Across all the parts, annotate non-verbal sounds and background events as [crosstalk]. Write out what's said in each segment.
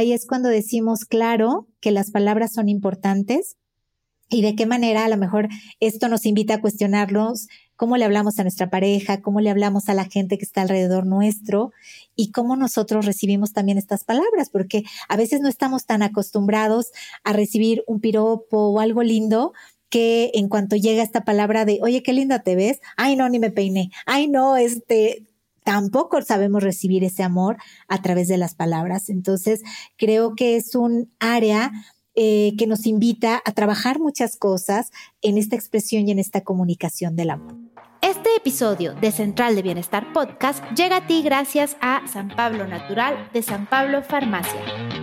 ahí es cuando decimos, claro, que las palabras son importantes y de qué manera a lo mejor esto nos invita a cuestionarnos cómo le hablamos a nuestra pareja, cómo le hablamos a la gente que está alrededor nuestro y cómo nosotros recibimos también estas palabras, porque a veces no estamos tan acostumbrados a recibir un piropo o algo lindo que en cuanto llega esta palabra de, oye, qué linda te ves, ay, no, ni me peiné, ay, no, este, tampoco sabemos recibir ese amor a través de las palabras. Entonces, creo que es un área eh, que nos invita a trabajar muchas cosas en esta expresión y en esta comunicación del amor. Este episodio de Central de Bienestar Podcast llega a ti gracias a San Pablo Natural de San Pablo Farmacia.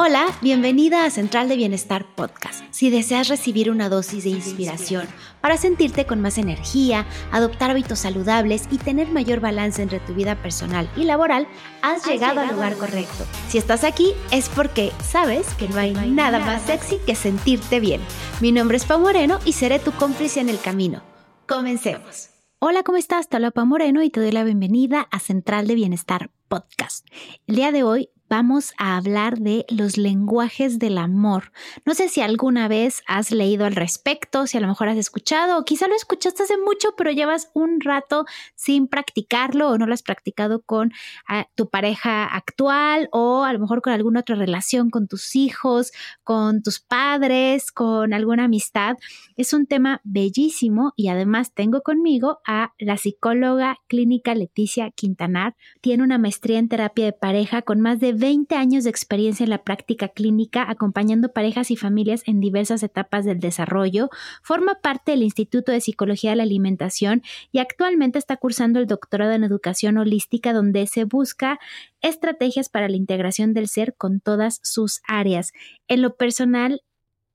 Hola, bienvenida a Central de Bienestar Podcast. Si deseas recibir una dosis de inspiración para sentirte con más energía, adoptar hábitos saludables y tener mayor balance entre tu vida personal y laboral, has, llegado, al lugar correcto. Si estás aquí es porque sabes que no hay, nada, más sexy que sentirte bien. Mi nombre es Pau Moreno y seré tu cómplice en el camino. Comencemos. Hola, ¿cómo estás? Te Pau Moreno y te doy la bienvenida a Central de Bienestar Podcast. El día de hoy vamos a hablar de los lenguajes del amor. No sé si alguna vez has leído al respecto, si a lo mejor has escuchado o quizá lo escuchaste hace mucho, pero llevas un rato sin practicarlo o no lo has practicado con ah, tu pareja actual o a lo mejor con alguna otra relación con tus hijos, con tus padres, con alguna amistad. Es un tema bellísimo y además tengo conmigo a la psicóloga clínica Leticia Quintanar. Tiene una maestría en terapia de pareja con más de 20 años de experiencia en la práctica clínica acompañando parejas y familias en diversas etapas del desarrollo, forma parte del Instituto de Psicología de la Alimentación y actualmente está cursando el doctorado en educación holística donde se busca estrategias para la integración del ser con todas sus áreas. En lo personal,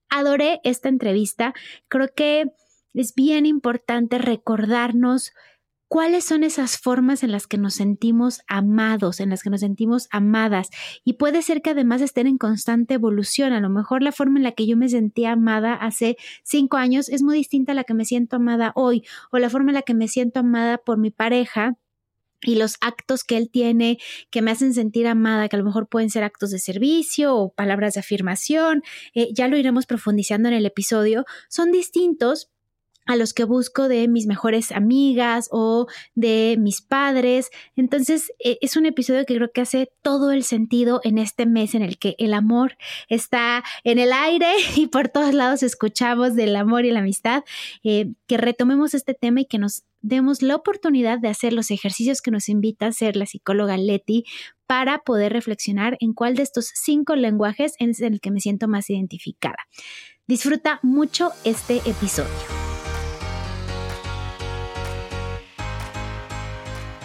adoré esta entrevista. Creo que es bien importante recordarnos cuáles son esas formas en las que nos sentimos amados, en las que nos sentimos amadas. Y puede ser que además estén en constante evolución. A lo mejor la forma en la que yo me sentía amada hace cinco años es muy distinta a la que me siento amada hoy, o la forma en la que me siento amada por mi pareja y los actos que él tiene que me hacen sentir amada, que a lo mejor pueden ser actos de servicio o palabras de afirmación, eh, ya lo iremos profundizando en el episodio, son distintos, a los que busco de mis mejores amigas o de mis padres. Entonces e, es un episodio que creo que hace todo el sentido en este mes en el que el amor está en el aire [laughs] y por todos lados escuchamos del amor y la amistad, eh, que retomemos este tema y que nos demos la oportunidad de hacer los ejercicios que nos invita a hacer la psicóloga Leti para poder reflexionar en cuál de estos cinco lenguajes es el que me siento más identificada. Disfruta mucho este episodio.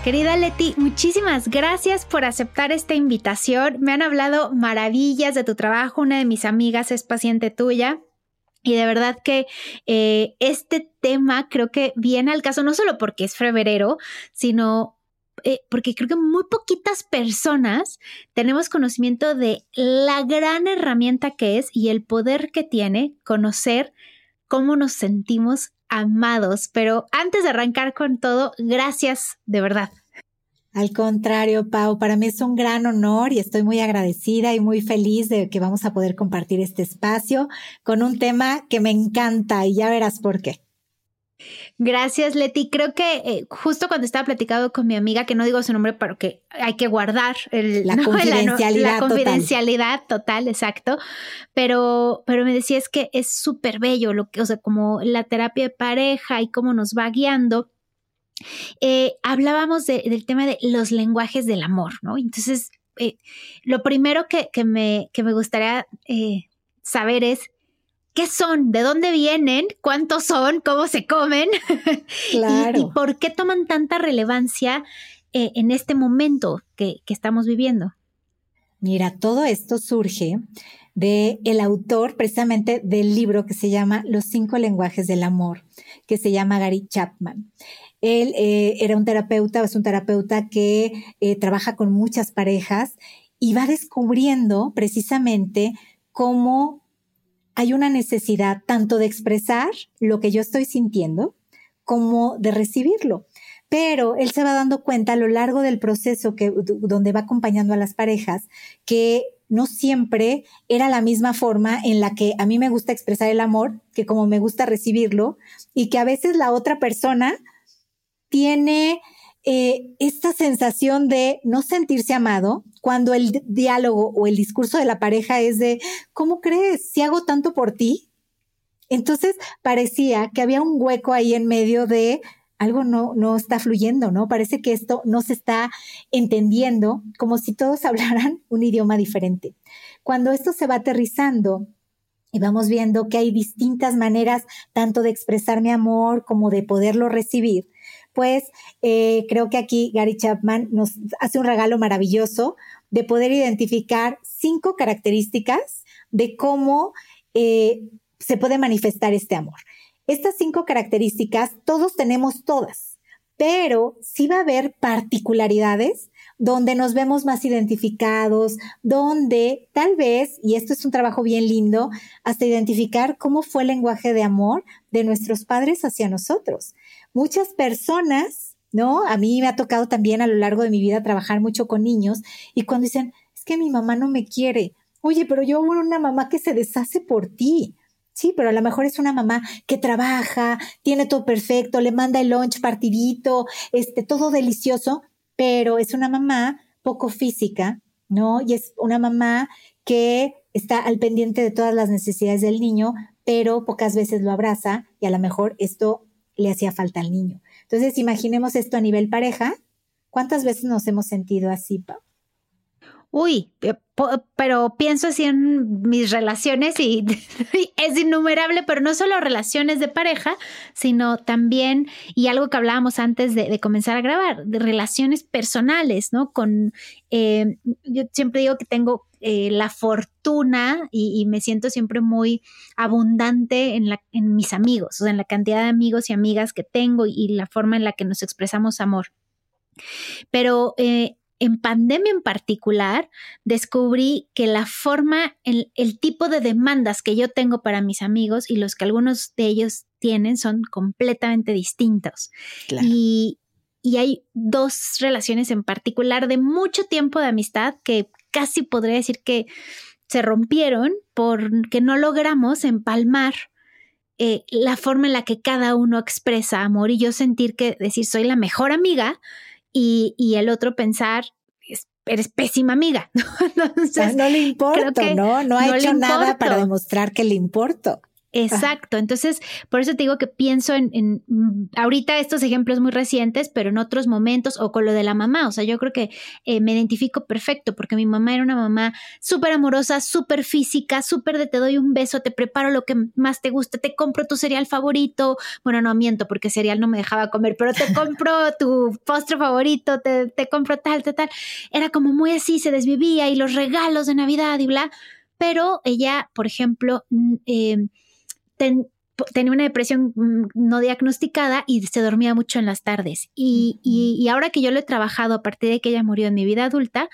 Querida Leti, muchísimas gracias por aceptar esta invitación. Me han hablado maravillas de tu trabajo. Una de mis amigas es paciente tuya. Y de verdad que eh, este tema creo que viene al caso no solo porque es febrero, sino eh, porque creo que muy poquitas personas tenemos conocimiento de la gran herramienta que es y el poder que tiene conocer cómo nos sentimos amados. Pero antes de arrancar con todo, gracias de verdad. Al contrario, Pau, para mí es un gran honor y estoy muy agradecida y muy feliz de que vamos a poder compartir este espacio con un tema que me encanta y ya verás por qué. Gracias, Leti. Creo que eh, justo cuando estaba platicando con mi amiga, que no digo su nombre, pero que hay que guardar [laughs] la, confidencialidad la, confidencialidad total. exacto. Pero, pero me decía es que es súper bello lo que, o sea, como la terapia de pareja y cómo nos va guiando. Eh, hablábamos del tema de los lenguajes del amor, ¿no? Entonces, eh, lo primero que, me, que me gustaría saber es qué son, de dónde vienen, cuántos son, cómo se comen [laughs] y, por qué toman tanta relevancia eh, en este momento que, estamos viviendo. Mira, todo esto surge de el autor precisamente del libro que se llama Los cinco lenguajes del amor, que se llama Gary Chapman. Él eh, era un terapeuta, es un terapeuta que eh, trabaja con muchas parejas y va descubriendo precisamente cómo hay una necesidad tanto de expresar lo que yo estoy sintiendo como de recibirlo. pero él se va dando cuenta a lo largo del proceso que, donde va acompañando a las parejas que no siempre era la misma forma en la que a mí me gusta expresar el amor, que como me gusta recibirlo, y que a veces la otra persona tiene eh, esta sensación de no sentirse amado cuando el diálogo o el discurso de la pareja es de, ¿cómo crees? Si hago tanto por ti. Entonces parecía que había un hueco ahí en medio de algo no, no está fluyendo, ¿no? Parece que esto no se está entendiendo, como si todos [laughs] hablaran un idioma diferente. Cuando esto se va aterrizando y vamos viendo que hay distintas maneras tanto de expresar mi amor como de poderlo recibir, pues eh, creo que aquí Gary Chapman nos hace un regalo maravilloso de poder identificar cinco características de cómo eh, se puede manifestar este amor. Estas cinco características, todos tenemos todas, pero sí va a haber particularidades donde nos vemos más identificados, donde tal vez, y esto es un trabajo bien lindo, hasta identificar cómo fue el lenguaje de amor de nuestros padres hacia nosotros. Muchas personas, ¿no? A mí me ha tocado también a lo largo de mi vida trabajar mucho con niños y cuando dicen, es que mi mamá no me quiere, oye, pero yo hubo una mamá que se deshace por ti. Sí, pero a lo mejor es una mamá que trabaja, tiene todo perfecto, le manda el lunch partidito, este, todo delicioso, pero es una mamá poco física, ¿no? Y es una mamá que está al pendiente de todas las necesidades del niño, pero pocas veces lo abraza y a lo mejor esto le hacía falta al niño. Entonces, imaginemos esto a nivel pareja. ¿Cuántas veces nos hemos sentido así, Pau? Uy, pero pienso así en mis relaciones [laughs] y, es innumerable, pero no solo relaciones de pareja, sino también, y algo que hablábamos antes de, comenzar a grabar, de relaciones personales, ¿no? Con, eh, yo siempre digo que tengo eh, la fortuna y, me siento siempre muy abundante en, la, en mis amigos, o sea, en la cantidad de amigos y amigas que tengo y, la forma en la que nos expresamos amor. Pero eh, en pandemia en particular, descubrí que la forma, el, tipo de demandas que yo tengo para mis amigos y los que algunos de ellos tienen son completamente distintos. Y, y hay dos relaciones en particular de mucho tiempo de amistad que casi podría decir que se rompieron porque no logramos empalmar eh, la forma en la que cada uno expresa amor y yo sentir que decir soy la mejor amiga y, y el otro pensar, eres pésima amiga. [laughs] Entonces, no le importo, ¿no? No ha hecho nada para demostrar que le importo. Exacto. Entonces, por eso te digo que pienso en, mm, ahorita estos ejemplos muy recientes, pero en otros momentos o con lo de la mamá. O sea, yo creo que eh, me identifico perfecto porque mi mamá era una mamá súper amorosa, súper física, súper de te doy un beso, te preparo lo que más te gusta, te compro tu cereal favorito. Bueno, no miento porque cereal no me dejaba comer, pero te compro [laughs] tu postre favorito, te, te compro tal, tal, tal. Era como muy así, se desvivía y los regalos de Navidad y bla. Pero ella, por ejemplo, eh, tenía una depresión mm, no diagnosticada y se dormía mucho en las tardes. Y, ahora que yo lo he trabajado a partir de que ella murió en mi vida adulta,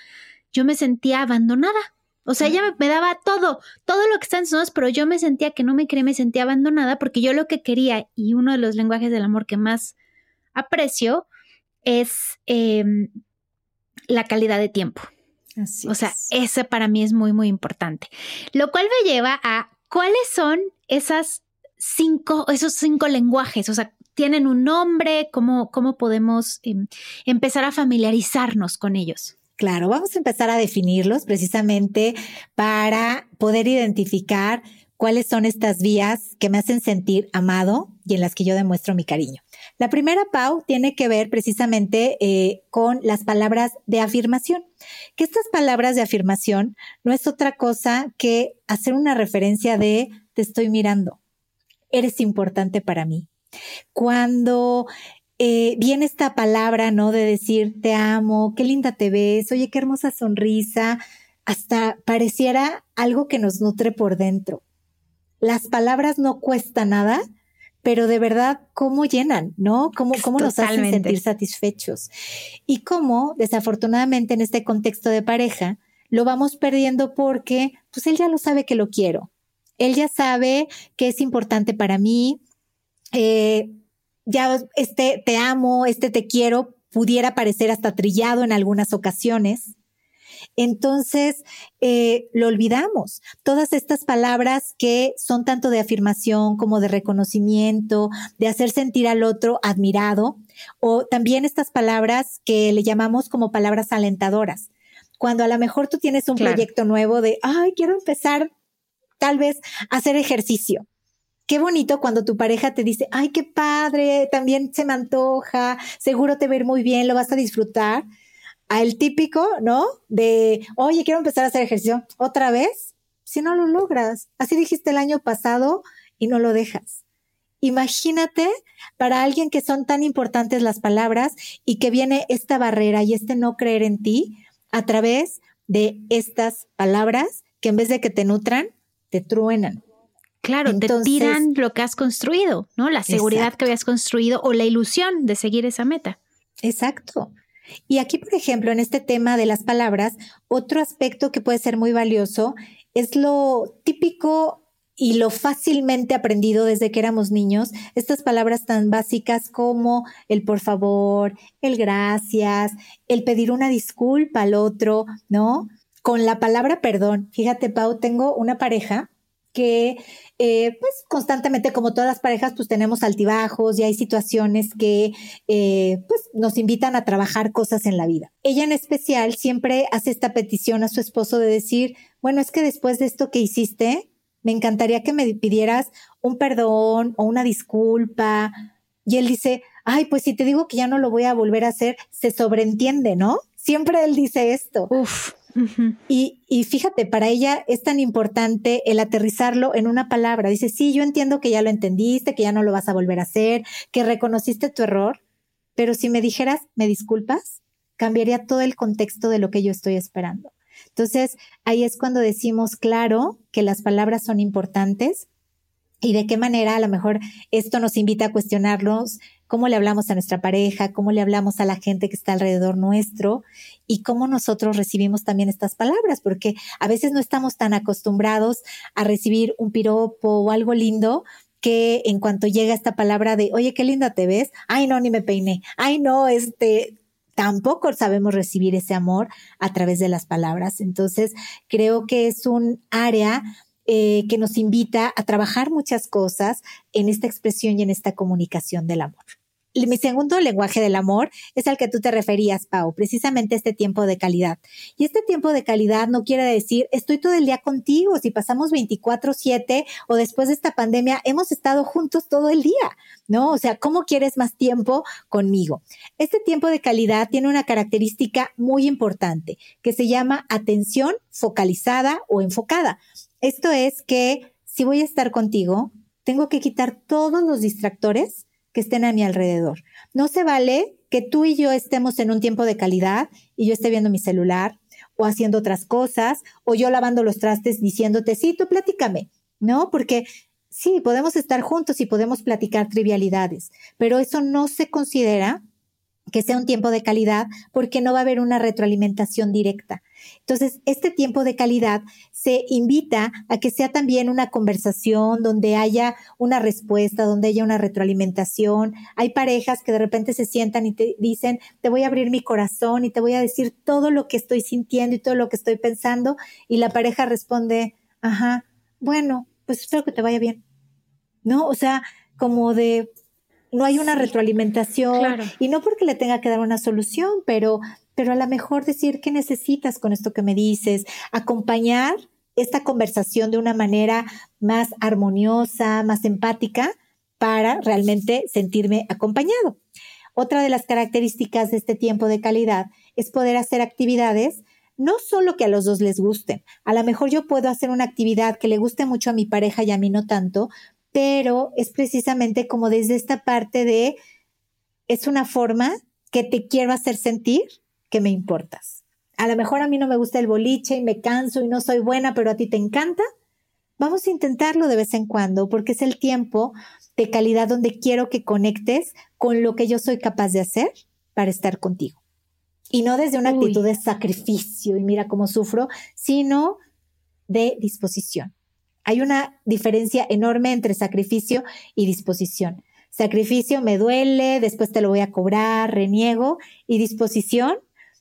yo me sentía abandonada. O sea, ella me, daba todo, todo lo que está en sus manos, pero yo me sentía que no me quería, me sentía abandonada porque yo lo que quería y uno de los lenguajes del amor que más aprecio es em, la calidad de tiempo. o sea, ese para mí es muy, muy importante. Lo cual me lleva a cuáles son esas cinco, esos cinco lenguajes, o sea, tienen un nombre, cómo, cómo podemos em, empezar a familiarizarnos con ellos. Claro, vamos a empezar a definirlos precisamente para poder identificar cuáles son estas vías que me hacen sentir amado y en las que yo demuestro mi cariño. La primera, Pau, tiene que ver precisamente eh, con las palabras de afirmación, que estas palabras de afirmación no es otra cosa que hacer una referencia de te estoy mirando, eres importante para mí. Cuando eh, viene esta palabra, ¿no? De decir te amo, qué linda te ves, oye, qué hermosa sonrisa, hasta pareciera algo que nos nutre por dentro. Las palabras no cuestan nada, pero de verdad, ¿cómo llenan? ¿No? ¿Cómo, cómo nos hacen sentir satisfechos? Y cómo, desafortunadamente, en este contexto de pareja, lo vamos perdiendo porque, pues él ya lo sabe que lo quiero, él ya sabe que es importante para mí. Eh, ya este te amo, este te quiero, pudiera parecer hasta trillado en algunas ocasiones. Entonces, eh, lo olvidamos. Todas estas palabras que son tanto de afirmación como de reconocimiento, de hacer sentir al otro admirado, o también estas palabras que le llamamos como palabras alentadoras. Cuando a lo mejor tú tienes un proyecto nuevo de, ay, quiero empezar tal vez hacer ejercicio Qué bonito cuando tu pareja te dice, ay, qué padre, también se me antoja, seguro te va a ir muy bien, lo vas a disfrutar. A el típico, ¿no? De, oye, quiero empezar a hacer ejercicio otra vez, si no lo logras. Así dijiste el año pasado y no lo dejas. Imagínate para alguien que son tan importantes las palabras y que viene esta barrera y este no creer en ti a través de estas palabras que en vez de que te nutran, te truenan. Claro, te tiran lo que has construido, ¿no? La seguridad que habías construido o la ilusión de seguir esa meta. Exacto. Y aquí, por ejemplo, en este tema de las palabras, otro aspecto que puede ser muy valioso es lo típico y lo fácilmente aprendido desde que éramos niños, estas palabras tan básicas como el por favor, el gracias, el pedir una disculpa al otro, ¿no? Con la palabra perdón. Fíjate, Pau, tengo una pareja que eh, pues constantemente como todas las parejas pues tenemos altibajos y hay situaciones que eh, pues nos invitan a trabajar cosas en la vida. Ella en especial siempre hace esta petición a su esposo de decir, bueno, es que después de esto que hiciste, me encantaría que me pidieras un perdón o una disculpa. Y él dice, ay, pues si te digo que ya no lo voy a volver a hacer, se sobreentiende, ¿no? Siempre él dice esto. Uf y, y, fíjate, para ella es tan importante el aterrizarlo en una palabra. Dice, sí, yo entiendo que ya lo entendiste, que ya no lo vas a volver a hacer, que reconociste tu error, pero si me dijeras, me disculpas, cambiaría todo el contexto de lo que yo estoy esperando. Entonces, ahí es cuando decimos, claro, que las palabras son importantes, y de qué manera a lo mejor esto nos invita a cuestionarlos cómo le hablamos a nuestra pareja, cómo le hablamos a la gente que está alrededor nuestro y cómo nosotros recibimos también estas palabras, porque a veces no estamos tan acostumbrados a recibir un piropo o algo lindo que en cuanto llega esta palabra de, oye, qué linda te ves, ay, no, ni me peiné, ay, no, este, tampoco sabemos recibir ese amor a través de las palabras. Entonces, creo que es un área eh, que nos invita a trabajar muchas cosas en esta expresión y en esta comunicación del amor. Mi segundo lenguaje del amor es al que tú te referías, Pau, precisamente este tiempo de calidad. Y este tiempo de calidad no quiere decir estoy todo el día contigo, si pasamos 24/7 o después de esta pandemia hemos estado juntos todo el día, ¿no? O sea, ¿cómo quieres más tiempo conmigo? Este tiempo de calidad tiene una característica muy importante que se llama atención focalizada o enfocada. Esto es que si voy a estar contigo, tengo que quitar todos los distractores que estén a mi alrededor. No se vale que tú y yo estemos en un tiempo de calidad y yo esté viendo mi celular o haciendo otras cosas o yo lavando los trastes diciéndote, sí, tú platícame, ¿no? Porque sí, podemos estar juntos y podemos platicar trivialidades, pero eso no se considera que sea un tiempo de calidad porque no va a haber una retroalimentación directa. Entonces, este tiempo de calidad se invita a que sea también una conversación donde haya una respuesta, donde haya una retroalimentación. Hay parejas que de repente se sientan y te dicen, te voy a abrir mi corazón y te voy a decir todo lo que estoy sintiendo y todo lo que estoy pensando. Y la pareja responde, ajá, bueno, pues espero que te vaya bien. ¿No? O sea, como de, no hay una retroalimentación y no porque le tenga que dar una solución, pero, pero a lo mejor decir qué necesitas con esto que me dices, acompañar esta conversación de una manera más armoniosa, más empática para realmente sentirme acompañado. Otra de las características de este tiempo de calidad es poder hacer actividades no solo que a los dos les gusten. A lo mejor yo puedo hacer una actividad que le guste mucho a mi pareja y a mí no tanto, pero es precisamente como desde esta parte de, es una forma que te quiero hacer sentir que me importas. A lo mejor a mí no me gusta el boliche y me canso y no soy buena, pero a ti te encanta. Vamos a intentarlo de vez en cuando porque es el tiempo de calidad donde quiero que conectes con lo que yo soy capaz de hacer para estar contigo. Y no desde una actitud de sacrificio y mira cómo sufro, sino de disposición. Hay una diferencia enorme entre sacrificio y disposición. Sacrificio me duele, después te lo voy a cobrar, reniego. Y disposición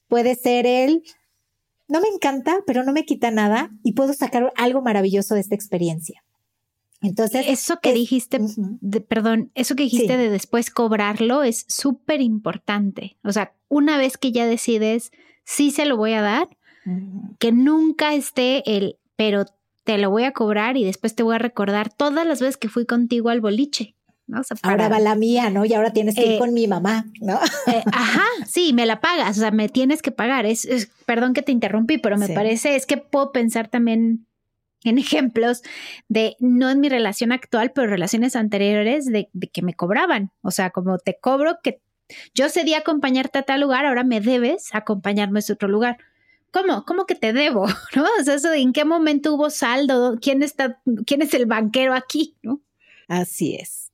puede ser el, no me encanta, pero no me quita nada y puedo sacar algo maravilloso de esta experiencia. Entonces, eso que dijiste, perdón, eso que dijiste de después cobrarlo es súper importante. O sea, una vez que ya decides, sí se lo voy a dar, que nunca esté el, pero te lo voy a cobrar y después te voy a recordar todas las veces que fui contigo al boliche. ¿no? Ahora va la mía, ¿no? Y ahora tienes que ir eh, con mi mamá, ¿no? Eh, ajá, sí, me la pagas, o sea, me tienes que pagar. Es, perdón que te interrumpí, pero me parece, es que puedo pensar también en ejemplos de, no en mi relación actual, pero relaciones anteriores de, de que me cobraban. O sea, como te cobro que yo cedí acompañarte a tal lugar, ahora me debes acompañarme a otro lugar. ¿Cómo? ¿Cómo que te debo? [laughs] ¿No? O sea, eso de en qué momento hubo saldo, quién está, quién es el banquero aquí, ¿no? Así es.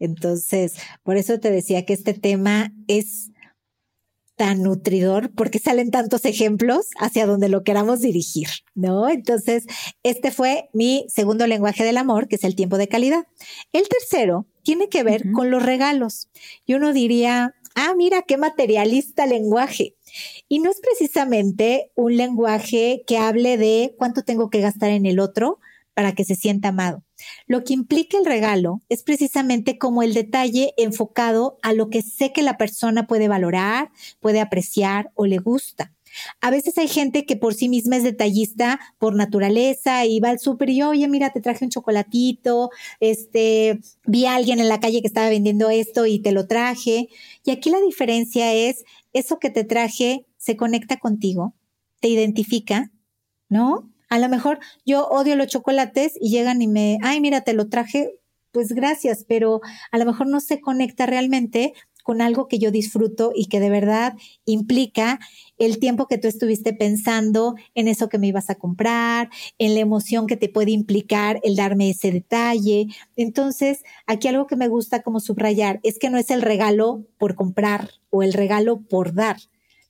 Entonces, por eso te decía que este tema es tan nutridor porque salen tantos ejemplos hacia donde lo queramos dirigir, ¿no? Entonces, este fue mi segundo lenguaje del amor, que es el tiempo de calidad. El tercero tiene que ver con los regalos. Y uno diría, ah, mira, qué materialista lenguaje. Y no es precisamente un lenguaje que hable de cuánto tengo que gastar en el otro para que se sienta amado. Lo que implica el regalo es precisamente como el detalle enfocado a lo que sé que la persona puede valorar, puede apreciar o le gusta. A veces hay gente que por sí misma es detallista por naturaleza y va al súper y oye, mira, te traje un chocolatito, este, vi a alguien en la calle que estaba vendiendo esto y te lo traje. Y aquí la diferencia es, eso que te traje se conecta contigo, te identifica, ¿no? A lo mejor yo odio los chocolates y llegan y me, ay, mira, te lo traje, pues gracias, pero a lo mejor no se conecta realmente con algo que yo disfruto y que de verdad implica el tiempo que tú estuviste pensando en eso que me ibas a comprar, en la emoción que te puede implicar el darme ese detalle. Entonces, aquí algo que me gusta como subrayar es que no es el regalo por comprar o el regalo por dar,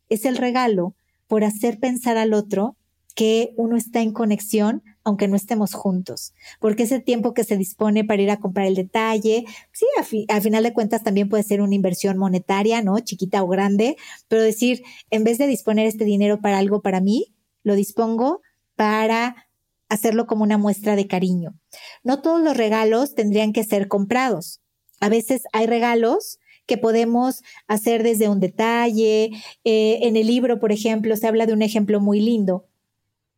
es el regalo por hacer pensar al otro que uno está en conexión aunque no estemos juntos, porque ese tiempo que se dispone para ir a comprar el detalle, sí, al final de cuentas también puede ser una inversión monetaria, ¿no? Chiquita o grande, pero decir, en vez de disponer este dinero para algo para mí, lo dispongo para hacerlo como una muestra de cariño. No todos los regalos tendrían que ser comprados. A veces hay regalos que podemos hacer desde un detalle. Eh, en el libro, por ejemplo, se habla de un ejemplo muy lindo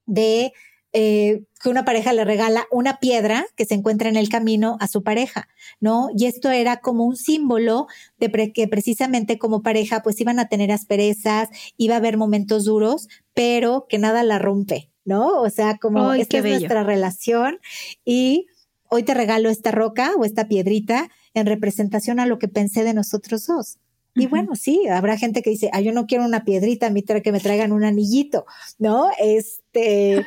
de eh, que una pareja le regala una piedra que se encuentra en el camino a su pareja, ¿no? Y esto era como un símbolo de que precisamente como pareja pues iban a tener asperezas, iba a haber momentos duros, pero que nada la rompe, ¿no? O sea, como esta es nuestra relación y hoy te regalo esta roca o esta piedrita en representación a lo que pensé de nosotros dos. Y bueno, sí, habrá gente que dice, ah, yo no quiero una piedrita, a mí que me traigan un anillito, ¿no? Este,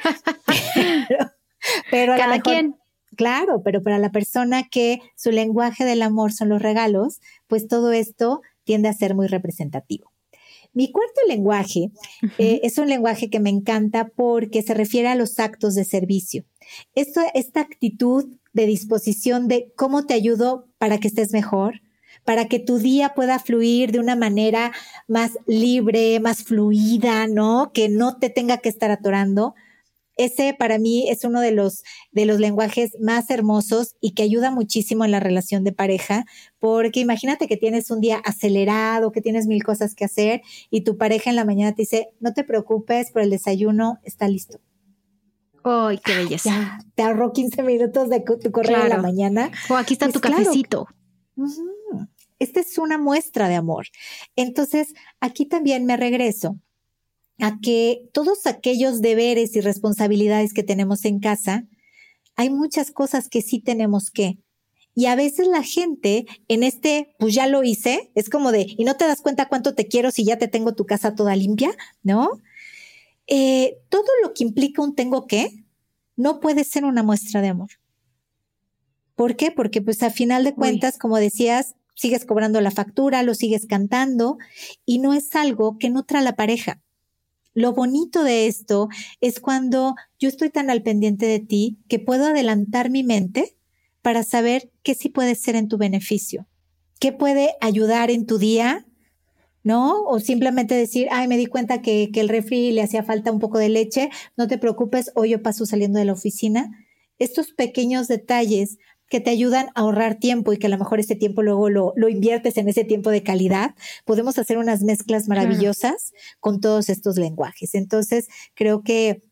pero, Cada quien. Claro, pero para la persona que su lenguaje del amor son los regalos, pues todo esto tiende a ser muy representativo. Mi cuarto lenguaje eh, es un lenguaje que me encanta porque se refiere a los actos de servicio. Esto, esta actitud de disposición de cómo te ayudo para que estés mejor, para que tu día pueda fluir de una manera más libre, más fluida, ¿no? Que no te tenga que estar atorando. Ese para mí es uno de los, de los lenguajes más hermosos y que ayuda muchísimo en la relación de pareja, porque imagínate que tienes un día acelerado, que tienes mil cosas que hacer y tu pareja en la mañana te dice, no te preocupes, por el desayuno está listo. ¡Ay, qué belleza! Ya, te ahorró 15 minutos de tu correo en la mañana. O aquí está tu pues cafecito. Esta es una muestra de amor. Entonces, aquí también me regreso a que todos aquellos deberes y responsabilidades que tenemos en casa, hay muchas cosas que sí tenemos que. Y a veces la gente en este, pues ya lo hice, es como de, y no te das cuenta cuánto te quiero si ya te tengo tu casa toda limpia, ¿no? Eh, todo lo que implica un tengo que no puede ser una muestra de amor. ¿Por qué? Porque pues a final de cuentas, como decías, sigues cobrando la factura, lo sigues cantando y no es algo que nutra la pareja. Lo bonito de esto es cuando yo estoy tan al pendiente de ti que puedo adelantar mi mente para saber qué sí puede ser en tu beneficio. qué puede ayudar en tu día, ¿no? O simplemente decir, ay, me di cuenta que, que el refri le hacía falta un poco de leche, no te preocupes, hoy yo paso saliendo de la oficina. Estos pequeños detalles que te ayudan a ahorrar tiempo y que a lo mejor ese tiempo luego lo, lo inviertes en ese tiempo de calidad, podemos hacer unas mezclas maravillosas con todos estos lenguajes. Entonces, creo que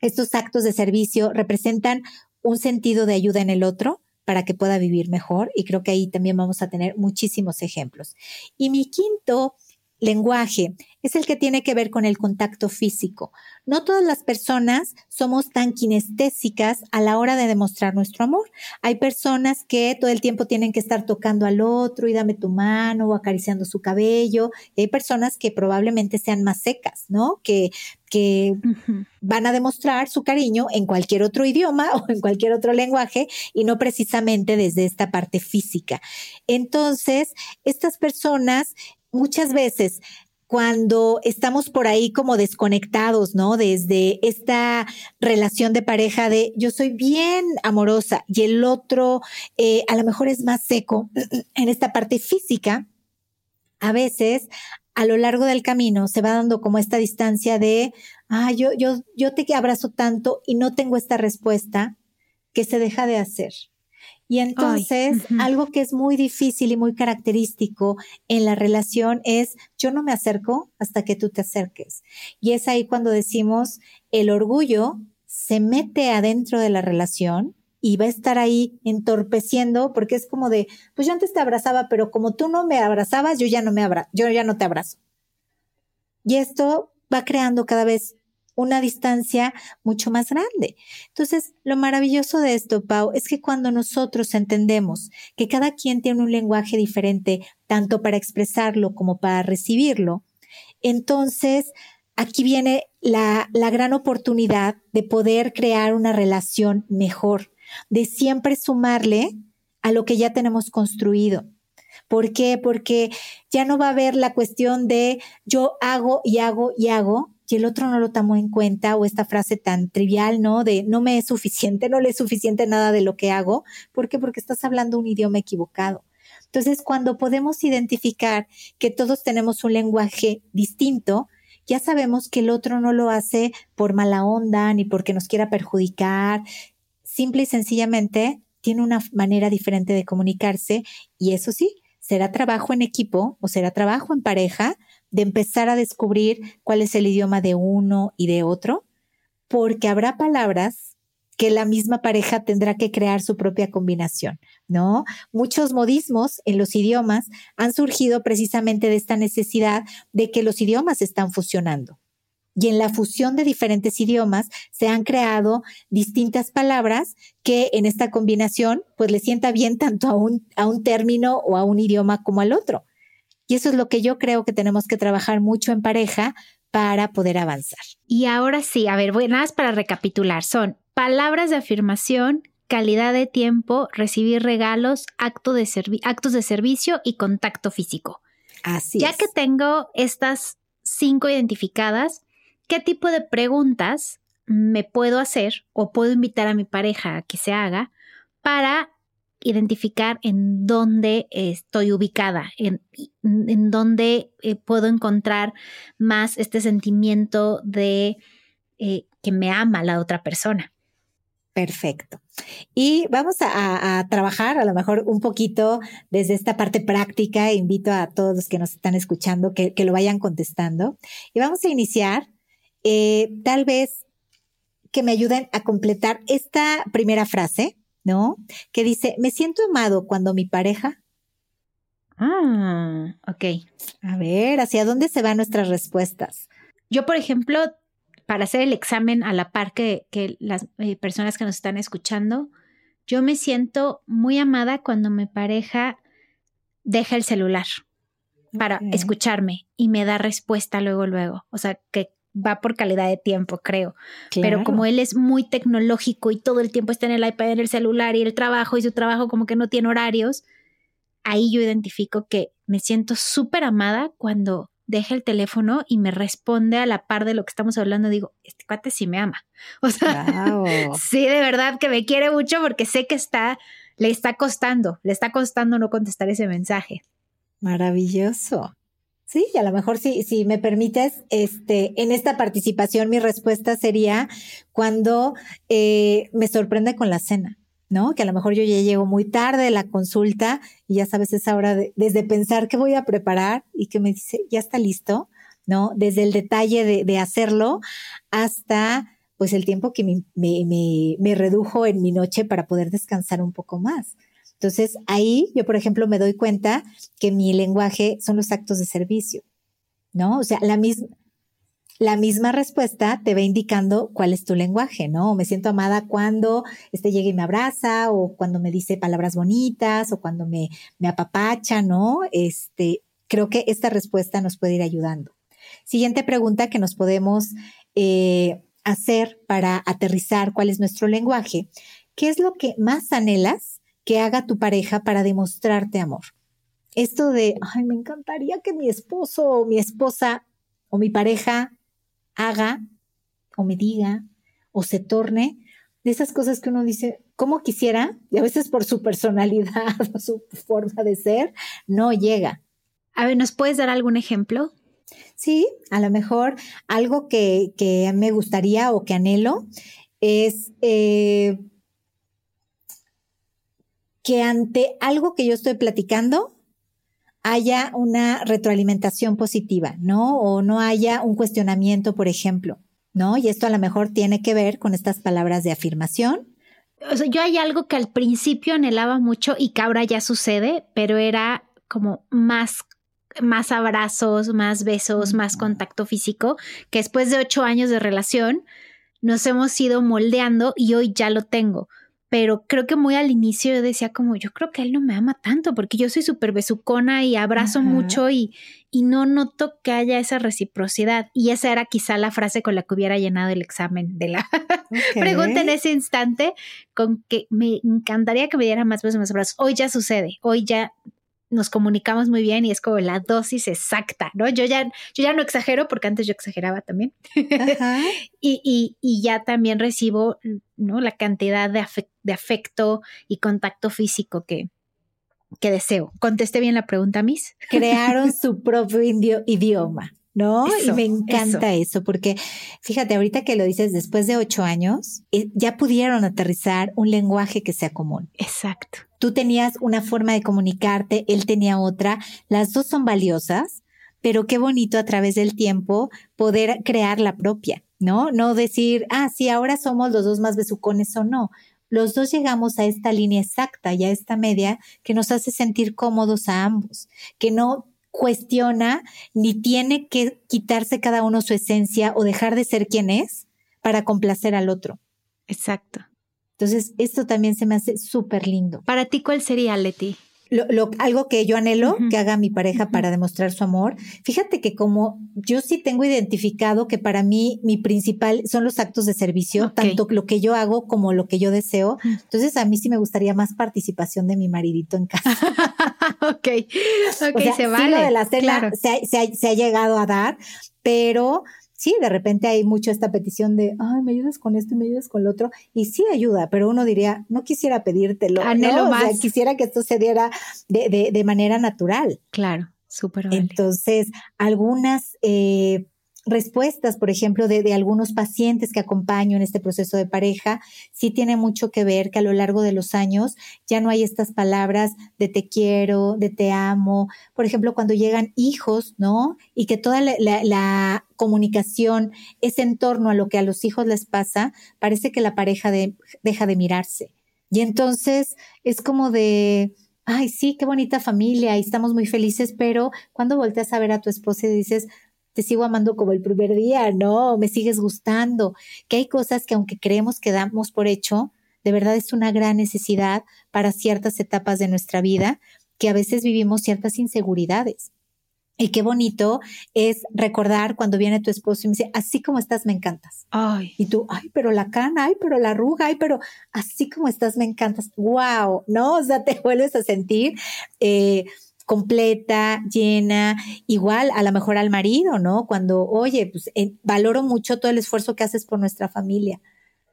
estos actos de servicio representan un sentido de ayuda en el otro para que pueda vivir mejor y creo que ahí también vamos a tener muchísimos ejemplos. Y mi quinto lenguaje es el que tiene que ver con el contacto físico. No todas las personas somos tan kinestésicas a la hora de demostrar nuestro amor. Hay personas que todo el tiempo tienen que estar tocando al otro y dame tu mano o acariciando su cabello. hay personas que probablemente sean más secas, ¿no? Que, que van a demostrar su cariño en cualquier otro idioma [laughs] o en cualquier otro lenguaje y no precisamente desde esta parte física. Entonces, estas personas muchas veces cuando estamos por ahí como desconectados, ¿no? Desde esta relación de pareja de yo soy bien amorosa y el otro eh, a lo mejor es más seco [clears throat] en esta parte física, a veces a lo largo del camino se va dando como esta distancia de, ah, yo, yo, yo te abrazo tanto y no tengo esta respuesta que se deja de hacer. Y entonces, algo que es muy difícil y muy característico en la relación es yo no me acerco hasta que tú te acerques. Y es ahí cuando decimos el orgullo se mete adentro de la relación y va a estar ahí entorpeciendo porque es como de, pues yo antes te abrazaba, pero como tú no me abrazabas, yo ya no me abra yo ya no te abrazo. Y esto va creando cada vez una distancia mucho más grande. Entonces, lo maravilloso de esto, Pau, es que cuando nosotros entendemos que cada quien tiene un lenguaje diferente, tanto para expresarlo como para recibirlo, entonces aquí viene la, la gran oportunidad de poder crear una relación mejor, de siempre sumarle a lo que ya tenemos construido. ¿Por qué? Porque ya no va a haber la cuestión de yo hago y hago y hago, y el otro no lo tomó en cuenta o esta frase tan trivial, ¿no? De no me es suficiente, no le es suficiente nada de lo que hago. ¿Por qué? Porque estás hablando un idioma equivocado. Entonces, cuando podemos identificar que todos tenemos un lenguaje distinto, ya sabemos que el otro no lo hace por mala onda ni porque nos quiera perjudicar. Simple y sencillamente tiene una manera diferente de comunicarse y eso sí, será trabajo en equipo o será trabajo en pareja de empezar a descubrir cuál es el idioma de uno y de otro, porque habrá palabras que la misma pareja tendrá que crear su propia combinación, ¿no? Muchos modismos en los idiomas han surgido precisamente de esta necesidad de que los idiomas están fusionando. Y en la fusión de diferentes idiomas se han creado distintas palabras que en esta combinación pues le sienta bien tanto a un, a un término o a un idioma como al otro. Y eso es lo que yo creo que tenemos que trabajar mucho en pareja para poder avanzar. Y ahora sí, a ver, más para recapitular, son palabras de afirmación, calidad de tiempo, recibir regalos, acto de actos de servicio y contacto físico. Así ya que tengo estas cinco identificadas, ¿qué tipo de preguntas me puedo hacer o puedo invitar a mi pareja a que se haga para identificar en dónde estoy ubicada, en, en dónde eh, puedo encontrar más este sentimiento de eh, que me ama la otra persona. Perfecto. Y vamos a, trabajar a lo mejor un poquito desde esta parte práctica. Invito a todos los que nos están escuchando que, lo vayan contestando. Y vamos a iniciar, eh, tal vez que me ayuden a completar esta primera frase ¿no? Que dice, me siento amado cuando mi pareja. Ah, ok. A ver, ¿hacia dónde se van nuestras respuestas? Yo, por ejemplo, para hacer el examen a la par que, las eh, personas que nos están escuchando, yo me siento muy amada cuando mi pareja deja el celular para escucharme y me da respuesta luego, luego. O sea, que va por calidad de tiempo, creo. Pero como él es muy tecnológico y todo el tiempo está en el iPad, en el celular y el trabajo y su trabajo como que no tiene horarios, ahí yo identifico que me siento súper amada cuando deja el teléfono y me responde a la par de lo que estamos hablando. Digo, este cuate sí me ama. [laughs] O sea, sí, de verdad que me quiere mucho porque sé que está le está costando, le está costando no contestar ese mensaje. Maravilloso. Sí, y a lo mejor si, si me permites, este, en esta participación mi respuesta sería cuando eh, me sorprende con la cena, ¿no? Que a lo mejor yo ya llego muy tarde de la consulta y ya sabes esa hora de, desde pensar qué voy a preparar y que me dice, ya está listo, ¿no? Desde el detalle de, de hacerlo hasta pues el tiempo que me, me, me redujo en mi noche para poder descansar un poco más. Entonces, ahí yo, por ejemplo, me doy cuenta que mi lenguaje son los actos de servicio, ¿no? O sea, la misma, la misma respuesta te va indicando cuál es tu lenguaje, ¿no? Me siento amada cuando este llega y me abraza, o cuando me dice palabras bonitas, o cuando me, me apapacha, ¿no? Este, creo que esta respuesta nos puede ir ayudando. Siguiente pregunta que nos podemos eh, hacer para aterrizar cuál es nuestro lenguaje. ¿Qué es lo que más anhelas que haga tu pareja para demostrarte amor. Esto de, ay, me encantaría que mi esposo o mi esposa o mi pareja haga o me diga o se torne de esas cosas que uno dice, ¿cómo quisiera? Y a veces por su personalidad [laughs] o su forma de ser, no llega. A ver, ¿nos puedes dar algún ejemplo? Sí, a lo mejor algo que, que me gustaría o que anhelo es eh, que ante algo que yo estoy platicando haya una retroalimentación positiva, ¿no? O no haya un cuestionamiento, por ejemplo, ¿no? Y esto a lo mejor tiene que ver con estas palabras de afirmación. O sea, yo hay algo que al principio anhelaba mucho y que ahora ya sucede, pero era como más más abrazos, más besos, más contacto físico, que después de ocho años de relación nos hemos ido moldeando y hoy ya lo tengo pero creo que muy al inicio yo decía como, yo creo que él no me ama tanto porque yo soy súper besucona y abrazo mucho y, y no noto que haya esa reciprocidad. Y esa era quizá la frase con la que hubiera llenado el examen de la [laughs] pregunta en ese instante, con que me encantaría que me diera más besos, más abrazos. Hoy ya sucede, hoy ya nos comunicamos muy bien y es como la dosis exacta, ¿no? Yo ya, yo ya no exagero porque antes yo exageraba también. [laughs] y, y, ya también recibo, ¿no? La cantidad de, de afecto y contacto físico que, que deseo. ¿Contesté bien la pregunta, Miss? Crearon [laughs] su propio idioma. ¿no? y me encanta eso. porque fíjate, ahorita que lo dices, después de ocho años, eh, ya pudieron aterrizar un lenguaje que sea común. Exacto. Tú tenías una forma de comunicarte, él tenía otra, las dos son valiosas, pero qué bonito a través del tiempo poder crear la propia, ¿no? No decir, ah, sí, ahora somos los dos más besucones o no. Los dos llegamos a esta línea exacta y a esta media que nos hace sentir cómodos a ambos, que no cuestiona ni tiene que quitarse cada uno su esencia o dejar de ser quien es para complacer al otro. Exacto. Entonces, esto también se me hace súper lindo. Para ti, ¿cuál sería, Leti? Lo, algo que yo anhelo que haga mi pareja para demostrar su amor. Fíjate que como yo sí tengo identificado que para mí mi principal son los actos de servicio, tanto lo que yo hago como lo que yo deseo. Entonces a mí sí me gustaría más participación de mi maridito en casa. [laughs] ok, ok, se vale. Sí, lo de la cena se ha llegado a dar, pero sí, de repente hay mucho esta petición de, ay, me ayudas con esto y me ayudas con lo otro, y sí ayuda, pero uno diría, no quisiera pedírtelo, Anhelo más. quisiera que esto se diera de, de, de manera natural. Claro, súper. Entonces, algunas eh, respuestas, por ejemplo, de, de, algunos pacientes que acompaño en este proceso de pareja, sí tiene mucho que ver que a lo largo de los años ya no hay estas palabras de te quiero, de te amo. Por ejemplo, cuando llegan hijos, ¿no? Y que toda la, comunicación es en torno a lo que a los hijos les pasa, parece que la pareja de, deja de mirarse. Y entonces es como de, ay, sí, qué bonita familia y estamos muy felices, pero cuando volteas a ver a tu esposa y dices, te sigo amando como el primer día, no, me sigues gustando, que hay cosas que aunque creemos que damos por hecho, de verdad es una gran necesidad para ciertas etapas de nuestra vida, que a veces vivimos ciertas inseguridades. Y qué bonito es recordar cuando viene tu esposo y me dice, así como estás, me encantas. Ay. Y tú, ay, pero la cana, ay, pero la arruga, ay, pero así como estás, me encantas. Wow, ¿no? O sea, te [laughs] vuelves a sentir eh, completa, llena, igual a lo mejor al marido, ¿no? Cuando, oye, pues eh, valoro mucho todo el esfuerzo que haces por nuestra familia.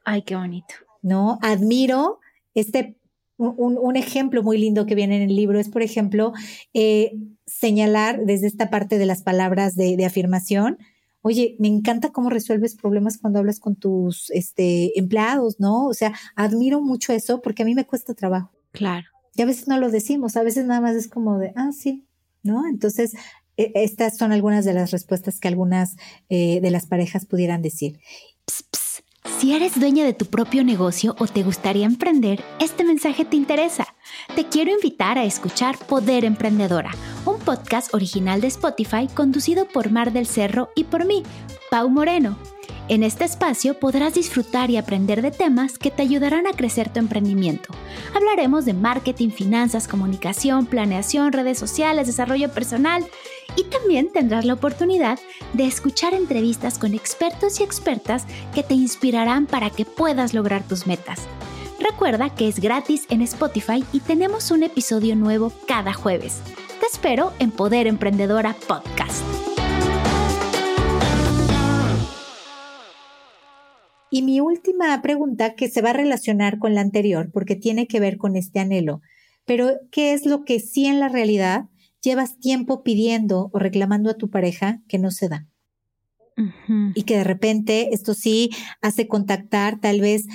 Ay, qué bonito. ¿No? Admiro este un, ejemplo muy lindo que viene en el libro es, por ejemplo, eh, señalar desde esta parte de las palabras de, afirmación, oye, me encanta cómo resuelves problemas cuando hablas con tus este, empleados, ¿no? O sea, admiro mucho eso porque a mí me cuesta trabajo. Claro. Y a veces no lo decimos, a veces nada más es como de, ah, sí, ¿no? Entonces, e, estas son algunas de las respuestas que algunas eh, de las parejas pudieran decir. Si eres dueña de tu propio negocio o te gustaría emprender, este mensaje te interesa. Te quiero invitar a escuchar Poder Emprendedora, un podcast original de Spotify conducido por Mar del Cerro y por mí, Pau Moreno. En este espacio podrás disfrutar y aprender de temas que te ayudarán a crecer tu emprendimiento. Hablaremos de marketing, finanzas, comunicación, planeación, redes sociales, desarrollo personal y también tendrás la oportunidad de escuchar entrevistas con expertos y expertas que te inspirarán para que puedas lograr tus metas. Recuerda que es gratis en Spotify y tenemos un episodio nuevo cada jueves. Te espero en Poder Emprendedora Podcast. Y mi última pregunta, que se va a relacionar con la anterior, porque tiene que ver con este anhelo, pero ¿qué es lo que sí en la realidad llevas tiempo pidiendo o reclamando a tu pareja que no se da. Y que de repente esto sí hace contactar tal vez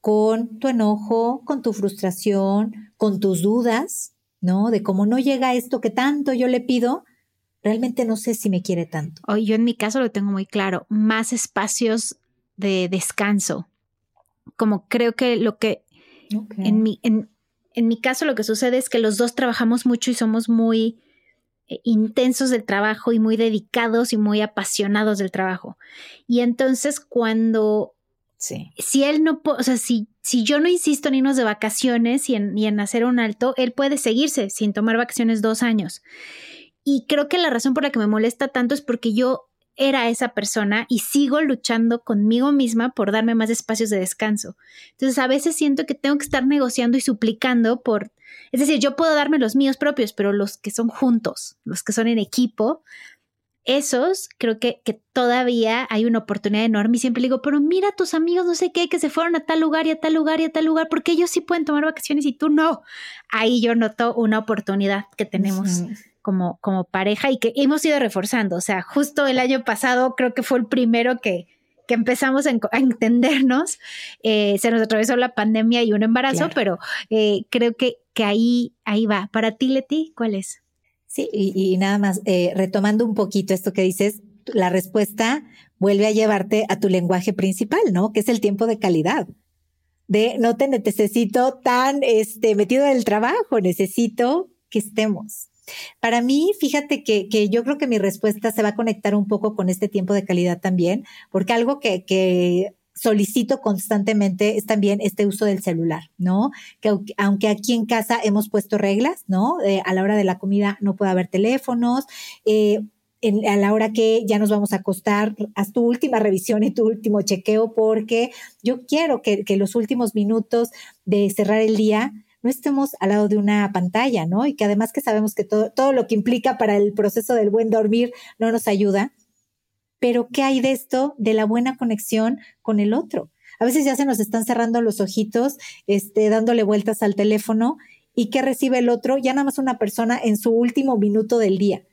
con tu enojo, con tu frustración, con tus dudas, ¿no? De cómo no llega esto que tanto yo le pido, realmente no sé si me quiere tanto. Hoy yo en mi caso lo tengo muy claro, más espacios de descanso. Como creo que lo que en, mi, en, en mi caso lo que sucede es que los dos trabajamos mucho y somos muy eh, intensos del trabajo y muy dedicados y muy apasionados del trabajo. Y entonces cuando, sí. si él no, o sea, si, si yo no insisto en irnos de vacaciones y en, y en hacer un alto, él puede seguirse sin tomar vacaciones dos años. Y creo que la razón por la que me molesta tanto es porque yo era esa persona y sigo luchando conmigo misma por darme más espacios de descanso. Entonces a veces siento que tengo que estar negociando y suplicando por es decir, yo puedo darme los míos propios, pero los que son juntos, los que son en equipo, esos creo que, que todavía hay una oportunidad enorme y siempre digo, pero mira a tus amigos, no sé qué, que se fueron a tal lugar y a tal lugar y a tal lugar, porque ellos sí pueden tomar vacaciones y tú no. Ahí yo noto una oportunidad que tenemos. Como, como pareja y que hemos ido reforzando. O sea, justo el año pasado creo que fue el primero que, que empezamos a, entendernos. Eh, se nos atravesó la pandemia y un embarazo, pero eh, creo que, que ahí, ahí va. Para ti, Leti, ¿cuál es? Sí, y, nada más, eh, retomando un poquito esto que dices, la respuesta vuelve a llevarte a tu lenguaje principal, ¿no? Que es el tiempo de calidad. De no te necesito tan este, metido en el trabajo, necesito que estemos. Para mí, fíjate que, que, yo creo que mi respuesta se va a conectar un poco con este tiempo de calidad también, porque algo que, que solicito constantemente es también este uso del celular, ¿no? Que aunque aquí en casa hemos puesto reglas, ¿no? Eh, a la hora de la comida no puede haber teléfonos. Eh, a la hora que ya nos vamos a acostar, haz tu última revisión y tu último chequeo, porque yo quiero que, que los últimos minutos de cerrar el día no estemos al lado de una pantalla, ¿no? Y que además que sabemos que todo, todo lo que implica para el proceso del buen dormir no nos ayuda. Pero ¿qué hay de esto, de la buena conexión con el otro? A veces ya se nos están cerrando los ojitos, este, dándole vueltas al teléfono y ¿qué recibe el otro? Ya nada más una persona en su último minuto del día.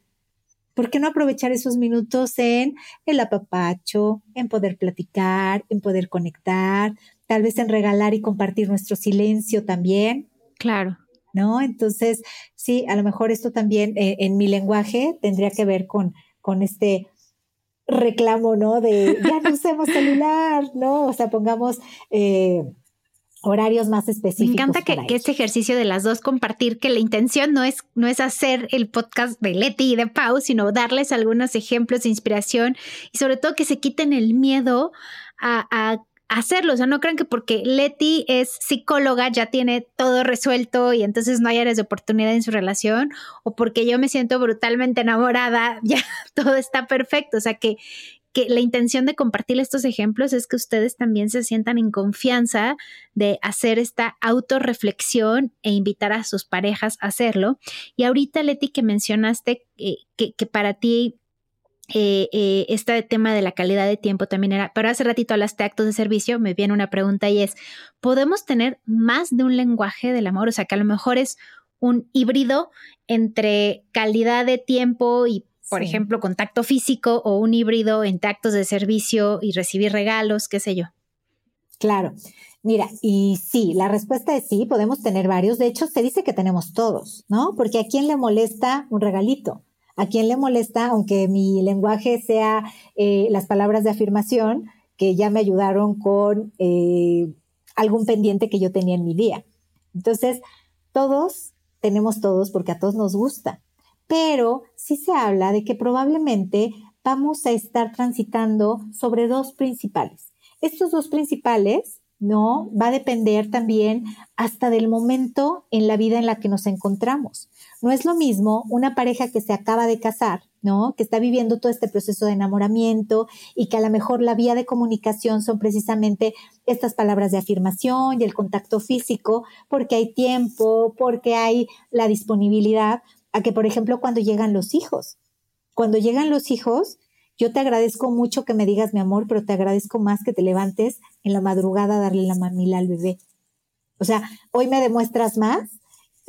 ¿Por qué no aprovechar esos minutos en el apapacho, en poder platicar, en poder conectar, tal vez en regalar y compartir nuestro silencio también? Claro. ¿No? Entonces, sí, a lo mejor esto también eh, en mi lenguaje tendría que ver con, con este reclamo, ¿no? De ya no usemos celular, ¿no? O sea, pongamos eh, horarios más específicos. Me encanta que, que, este ejercicio de las dos compartir, que la intención no es, no es hacer el podcast de Leti y de Pau, sino darles algunos ejemplos de inspiración y sobre todo que se quiten el miedo a, a hacerlo. O sea, no crean que porque Leti es psicóloga ya tiene todo resuelto y entonces no hay áreas de oportunidad en su relación o porque yo me siento brutalmente enamorada, [laughs] ya todo está perfecto. O sea, que, que la intención de compartir estos ejemplos es que ustedes también se sientan en confianza de hacer esta autorreflexión e invitar a sus parejas a hacerlo. Y ahorita, Leti, que mencionaste eh, que, que para ti eh, eh, este tema de la calidad de tiempo también era, pero hace ratito hablaste de actos de servicio, me viene una pregunta y es, ¿podemos tener más de un lenguaje del amor? O sea, que a lo mejor es un híbrido entre calidad de tiempo y, por ejemplo, contacto físico o un híbrido entre actos de servicio y recibir regalos, qué sé yo. Claro. Mira, y sí, la respuesta es sí, podemos tener varios. De hecho, se dice que tenemos todos, ¿no? Porque a quién le molesta un regalito. ¿A quién le molesta, aunque mi lenguaje sea eh, las palabras de afirmación, que ya me ayudaron con eh, algún pendiente que yo tenía en mi día? Entonces, todos tenemos todos porque a todos nos gusta, pero sí se habla de que probablemente vamos a estar transitando sobre dos principales. Estos dos principales ¿no? Va a depender también hasta del momento en la vida en la que nos encontramos. No es lo mismo una pareja que se acaba de casar, ¿no? Que está viviendo todo este proceso de enamoramiento y que a lo mejor la vía de comunicación son precisamente estas palabras de afirmación y el contacto físico, porque hay tiempo, porque hay la disponibilidad, a que, por ejemplo, cuando llegan los hijos. Cuando llegan los hijos, yo te agradezco mucho que me digas mi amor, pero te agradezco más que te levantes en la madrugada darle la mamila al bebé. O sea, hoy me demuestras más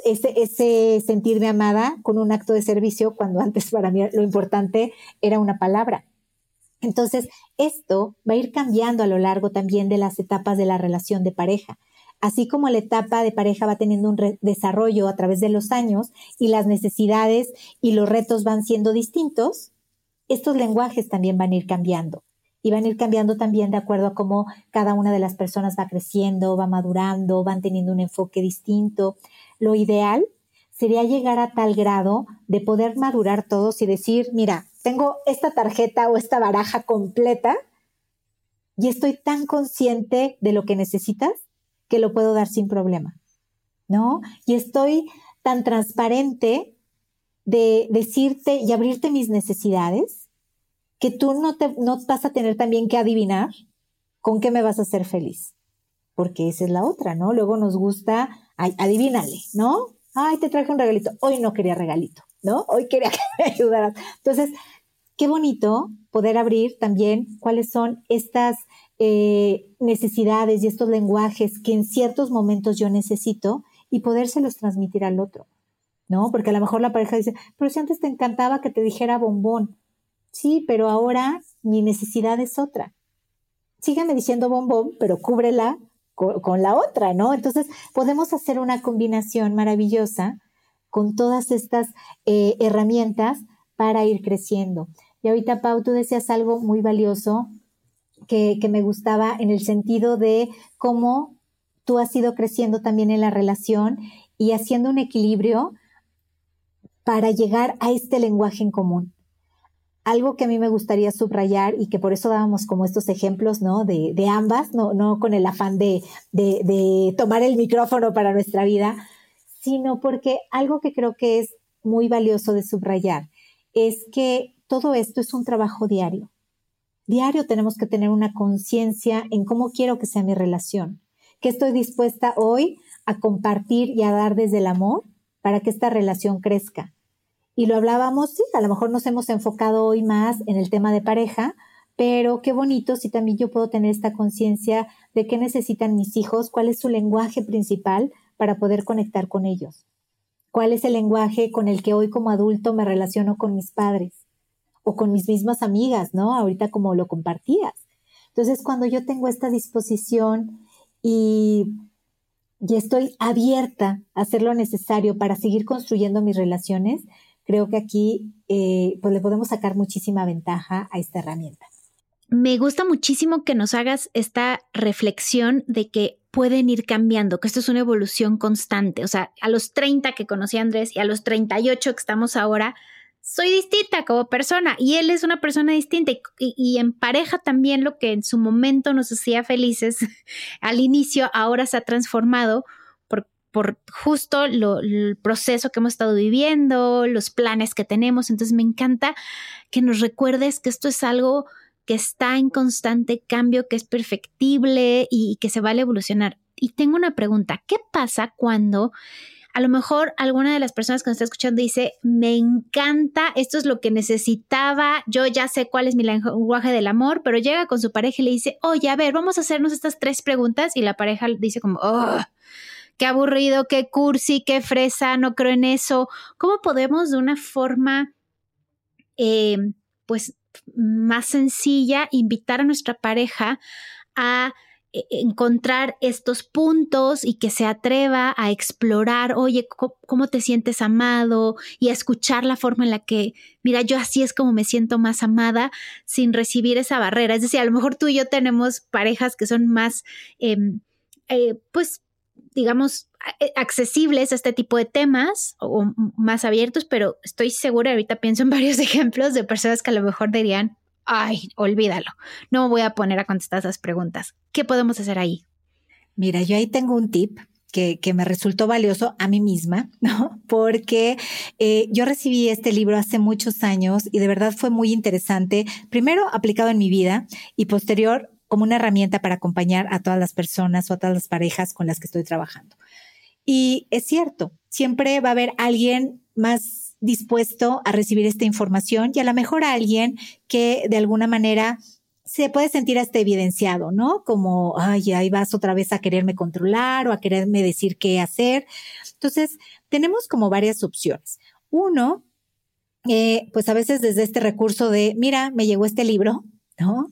ese, ese sentirme amada con un acto de servicio cuando antes para mí lo importante era una palabra. Entonces, esto va a ir cambiando a lo largo también de las etapas de la relación de pareja. Así como la etapa de pareja va teniendo un desarrollo a través de los años y las necesidades y los retos van siendo distintos, estos lenguajes también van a ir cambiando y van a ir cambiando también de acuerdo a cómo cada una de las personas va creciendo, va madurando, van teniendo un enfoque distinto. Lo ideal sería llegar a tal grado de poder madurar todos y decir, mira, tengo esta tarjeta o esta baraja completa y estoy tan consciente de lo que necesitas que lo puedo dar sin problema, ¿no? Y estoy tan transparente de decirte y abrirte mis necesidades, que tú no, te, no vas a tener también que adivinar con qué me vas a hacer feliz. Porque esa es la otra, ¿no? Luego nos gusta, adivínale, ¿no? Ay, te traje un regalito. Hoy no quería regalito, ¿no? Hoy quería [laughs] que me ayudaras. Entonces, qué bonito poder abrir también cuáles son estas eh, necesidades y estos lenguajes que en ciertos momentos yo necesito y podérselos transmitir al otro. ¿no? Porque a lo mejor la pareja dice, pero si antes te encantaba que te dijera bombón. Sí, pero ahora mi necesidad es otra. Sígueme diciendo bombón, pero cúbrela con, la otra, ¿no? Entonces podemos hacer una combinación maravillosa con todas estas eh, herramientas para ir creciendo. Y ahorita, Pau, tú decías algo muy valioso que, que me gustaba en el sentido de cómo tú has ido creciendo también en la relación y haciendo un equilibrio para llegar a este lenguaje en común. Algo que a mí me gustaría subrayar y que por eso dábamos como estos ejemplos, ¿no? De, ambas, no, no con el afán de, de tomar el micrófono para nuestra vida, sino porque algo que creo que es muy valioso de subrayar es que todo esto es un trabajo diario. Diario tenemos que tener una conciencia en cómo quiero que sea mi relación, qué estoy dispuesta hoy a compartir y a dar desde el amor para que esta relación crezca, y lo hablábamos, sí, a lo mejor nos hemos enfocado hoy más en el tema de pareja, pero qué bonito si también yo puedo tener esta conciencia de qué necesitan mis hijos, cuál es su lenguaje principal para poder conectar con ellos. ¿Cuál es el lenguaje con el que hoy como adulto me relaciono con mis padres o con mis mismas amigas, ¿no? Ahorita como lo compartías. Entonces, cuando yo tengo esta disposición y, y estoy abierta a hacer lo necesario para seguir construyendo mis relaciones, creo que aquí eh, pues le podemos sacar muchísima ventaja a esta herramienta. Me gusta muchísimo que nos hagas esta reflexión de que pueden ir cambiando, que esto es una evolución constante. O sea, a los 30 que conocí a Andrés y a los 38 que estamos ahora, soy distinta como persona y él es una persona distinta y, y, en pareja también lo que en su momento nos hacía felices [laughs] al inicio ahora se ha transformado por justo el proceso que hemos estado viviendo, los planes que tenemos. Entonces me encanta que nos recuerdes que esto es algo que está en constante cambio, que es perfectible y, que se vale evolucionar. Y tengo una pregunta, ¿qué pasa cuando a lo mejor alguna de las personas que nos está escuchando dice, me encanta, esto es lo que necesitaba, yo ya sé cuál es mi lenguaje del amor, pero llega con su pareja y le dice, oye, a ver, vamos a hacernos estas tres preguntas y la pareja dice como, oh, qué aburrido, qué cursi, qué fresa, no creo en eso. ¿Cómo podemos de una forma, eh, pues, más sencilla invitar a nuestra pareja a e, encontrar estos puntos y que se atreva a explorar, oye, ¿cómo te sientes amado? Y a escuchar la forma en la que, mira, yo así es como me siento más amada sin recibir esa barrera. Es decir, a lo mejor tú y yo tenemos parejas que son más, em, eh, pues, digamos, eh, accesibles a este tipo de temas o más abiertos, pero estoy segura, ahorita pienso en [laughs] varios ejemplos de personas que a lo mejor dirían, ay, olvídalo, no voy a poner a contestar esas preguntas. ¿Qué podemos hacer ahí? Mira, yo ahí tengo un tip que, me resultó valioso a mí misma, [laughs] ¿no? Porque eh, yo recibí este libro hace muchos años y de verdad fue muy interesante, primero aplicado en mi vida y posterior como una herramienta para acompañar a todas las personas o a todas las parejas con las que estoy trabajando. Y es cierto, siempre va a haber alguien más dispuesto a recibir esta información y a lo mejor alguien que de alguna manera se puede sentir hasta evidenciado, ¿no? Como, ay, ahí vas otra vez a quererme controlar o a quererme decir qué hacer. Entonces, tenemos como varias opciones. Uno, eh, pues a veces desde este recurso de, mira, me llegó este libro, ¿no?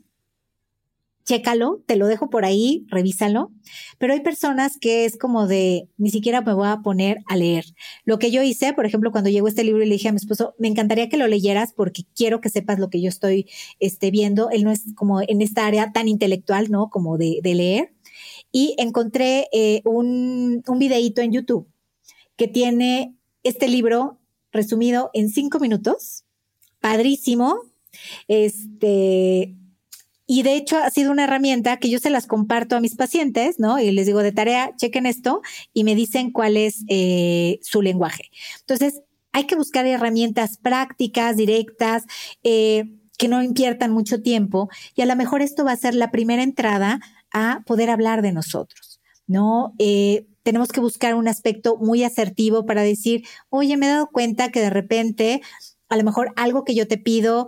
Chécalo, te lo dejo por ahí, revísalo. Pero hay personas que es como de, ni siquiera me voy a poner a leer. Lo que yo hice, por ejemplo, cuando llegó este libro y le dije a mi esposo, me encantaría que lo leyeras porque quiero que sepas lo que yo estoy este, viendo. Él no es como en esta área tan intelectual, ¿no? Como de, leer. Y encontré eh, un, un videíto en YouTube que tiene este libro resumido en cinco minutos. Padrísimo. Este, y de hecho ha sido una herramienta que yo se las comparto a mis pacientes, ¿no? Y les digo de tarea, chequen esto y me dicen cuál es eh, su lenguaje. Entonces, hay que buscar herramientas prácticas, directas, eh, que no inviertan mucho tiempo y a lo mejor esto va a ser la primera entrada a poder hablar de nosotros, ¿no? Eh, tenemos que buscar un aspecto muy asertivo para decir, oye, me he dado cuenta que de repente a lo mejor algo que yo te pido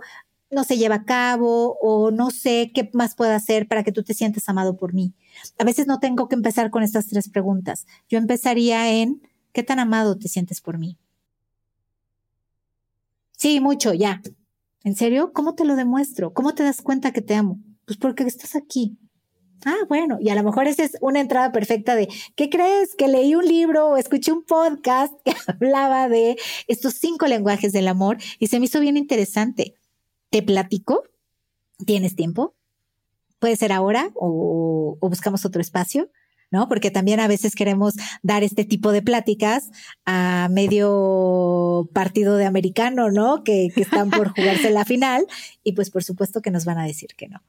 no se lleva a cabo o no sé qué más puedo hacer para que tú te sientas amado por mí. A veces no tengo que empezar con estas tres preguntas. Yo empezaría en, ¿qué tan amado te sientes por mí? Sí, mucho, ya. ¿En serio? ¿Cómo te lo demuestro? ¿Cómo te das cuenta que te amo? Pues porque estás aquí. Ah, bueno, y a lo mejor esa es una entrada perfecta de, ¿qué crees? Que leí un libro o escuché un podcast [laughs] que hablaba de estos cinco lenguajes del amor y se me hizo bien interesante te platico, ¿tienes tiempo? Puede ser ahora o, buscamos otro espacio. ¿no? Porque también a veces queremos dar este tipo de pláticas a medio partido de americano, ¿no? Que, están por [laughs] jugarse la final y pues por supuesto que nos van a decir que no.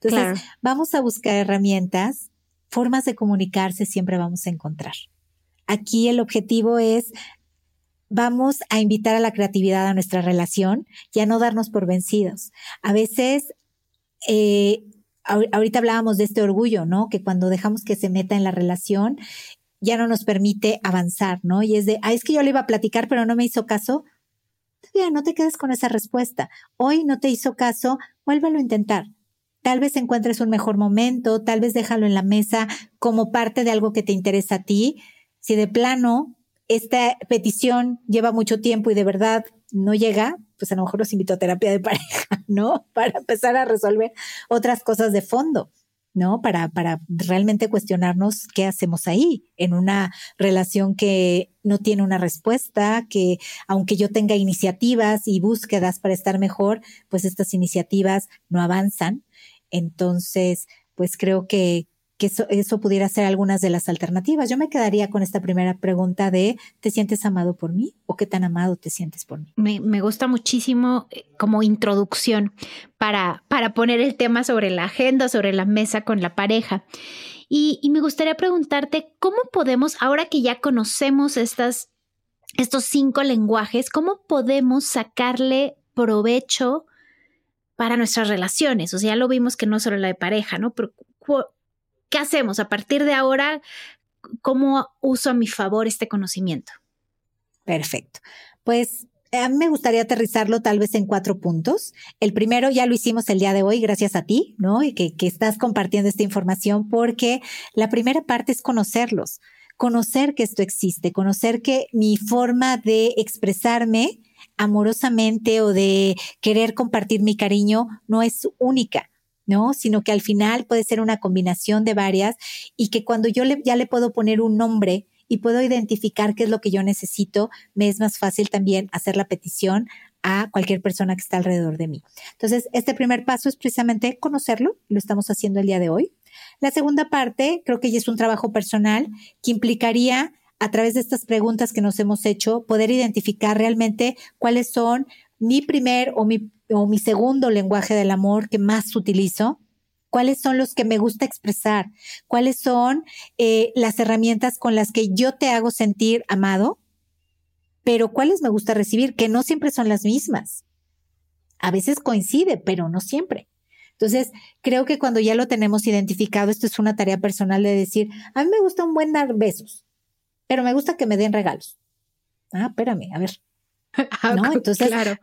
Entonces, vamos a buscar herramientas, formas de comunicarse siempre vamos a encontrar. Aquí el objetivo es vamos a invitar a la creatividad a nuestra relación y a no darnos por vencidos. A veces, eh, ahorita hablábamos de este orgullo, ¿no? Que cuando dejamos que se meta en la relación, ya no nos permite avanzar, ¿no? Y es de, ah, es que yo le iba a platicar, pero no me hizo caso. Ya, no te quedes con esa respuesta. Hoy no te hizo caso, vuélvelo a intentar. Tal vez encuentres un mejor momento, tal vez déjalo en la mesa como parte de algo que te interesa a ti. Si de plano esta petición lleva mucho tiempo y de verdad no llega, pues a lo mejor los invito a terapia de pareja, [laughs] ¿no? Para empezar a resolver otras cosas de fondo, ¿no? Para, para realmente cuestionarnos qué hacemos ahí en una relación que no tiene una respuesta, que aunque yo tenga iniciativas y búsquedas para estar mejor, pues estas iniciativas no avanzan. Entonces, pues creo que, que eso, pudiera ser algunas de las alternativas. Yo me quedaría con esta primera pregunta de, ¿te sientes amado por mí o qué tan amado te sientes por mí? Me, gusta muchísimo eh, como introducción para, para poner el tema sobre la agenda, sobre la mesa con la pareja. Y, me gustaría preguntarte, ¿cómo podemos, ahora que ya conocemos estas, estos cinco lenguajes, cómo podemos sacarle provecho para nuestras relaciones? O sea, ya lo vimos que no solo la de pareja, ¿no? ¿Qué hacemos? A partir de ahora, ¿cómo uso a mi favor este conocimiento? Perfecto. Pues a mí me gustaría aterrizarlo tal vez en cuatro puntos. El primero ya lo hicimos el día de hoy, gracias a ti, ¿no? Y que, que estás compartiendo esta información, porque la primera parte es conocerlos, conocer que esto existe, conocer que mi forma de expresarme amorosamente o de querer compartir mi cariño no es única. ¿No? Sino que al final puede ser una combinación de varias y que cuando yo le, ya le puedo poner un nombre y puedo identificar qué es lo que yo necesito, me es más fácil también hacer la petición a cualquier persona que está alrededor de mí. Entonces, este primer paso es precisamente conocerlo, lo estamos haciendo el día de hoy. La segunda parte, creo que ya es un trabajo personal que implicaría a través de estas preguntas que nos hemos hecho, poder identificar realmente cuáles son mi primer o mi, o mi segundo lenguaje del amor que más utilizo, cuáles son los que me gusta expresar, cuáles son eh, las herramientas con las que yo te hago sentir amado, pero cuáles me gusta recibir, que no siempre son las mismas. A veces coincide, pero no siempre. Entonces, creo que cuando ya lo tenemos identificado, esto es una tarea personal de decir, a mí me gusta un buen dar besos, pero me gusta que me den regalos. Ah, espérame, a ver. [laughs] Ah, ¿No? Entonces, claro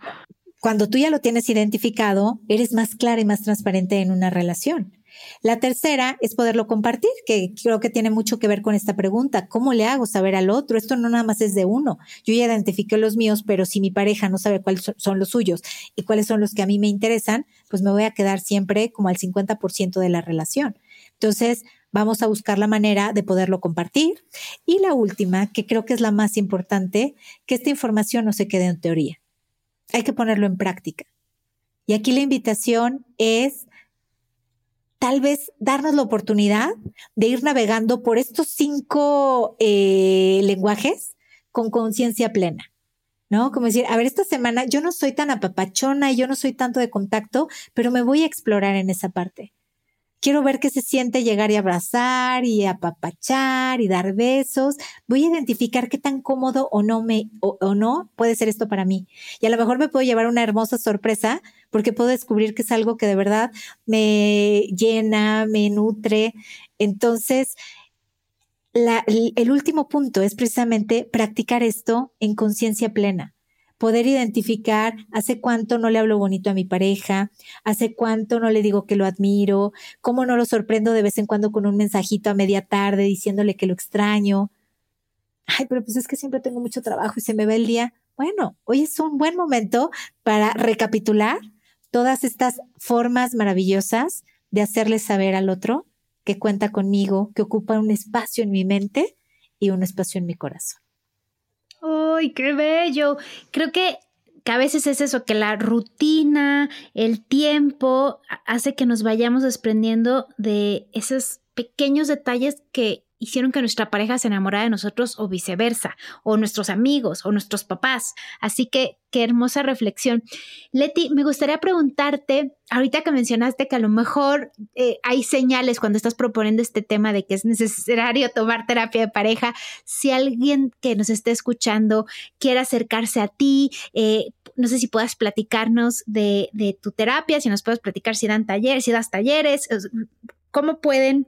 cuando tú ya lo tienes identificado, eres más clara y más transparente en una relación. La tercera es poderlo compartir, que creo que tiene mucho que ver con esta pregunta. ¿Cómo le hago saber al otro? Esto no nada más es de uno. Yo ya identifiqué los míos, pero si mi pareja no sabe cuáles son los suyos y cuáles son los que a mí me interesan, pues me voy a quedar siempre como al 50% de la relación. Entonces, vamos a buscar la manera de poderlo compartir. Y la última, que creo que es la más importante, que esta información no se quede en teoría hay que ponerlo en práctica. Y aquí la invitación es tal vez darnos la oportunidad de ir navegando por estos cinco eh, lenguajes con conciencia plena. ¿No? Como decir, a ver, esta semana yo no soy tan apapachona y yo no soy tanto de contacto, pero me voy a explorar en esa parte. Quiero ver qué se siente llegar y abrazar y apapachar y dar besos. Voy a identificar qué tan cómodo o no me o, no puede ser esto para mí. Y a lo mejor me puedo llevar una hermosa sorpresa porque puedo descubrir que es algo que de verdad me llena, me nutre. Entonces, el último punto es precisamente practicar esto en conciencia plena poder identificar hace cuánto no le hablo bonito a mi pareja, hace cuánto no le digo que lo admiro, cómo no lo sorprendo de vez en cuando con un mensajito a media tarde diciéndole que lo extraño. Ay, pero pues es que siempre tengo mucho trabajo y se me va el día. Bueno, hoy es un buen momento para recapitular todas estas formas maravillosas de hacerle saber al otro que cuenta conmigo, que ocupa un espacio en mi mente y un espacio en mi corazón. ¡Ay, qué bello! Creo que, a veces es eso, que la rutina, el tiempo, hace que nos vayamos desprendiendo de esos pequeños detalles que hicieron que nuestra pareja se enamorara de nosotros o viceversa, o nuestros amigos o nuestros papás. Así que qué hermosa reflexión. Leti, me gustaría preguntarte, ahorita que mencionaste que a lo mejor eh, hay señales cuando estás proponiendo este tema de que es necesario [laughs] tomar terapia de pareja, si alguien que nos esté escuchando quiere acercarse a ti, eh, no sé si puedas platicarnos de, de tu terapia, si nos puedes platicar si dan talleres, si das talleres, cómo pueden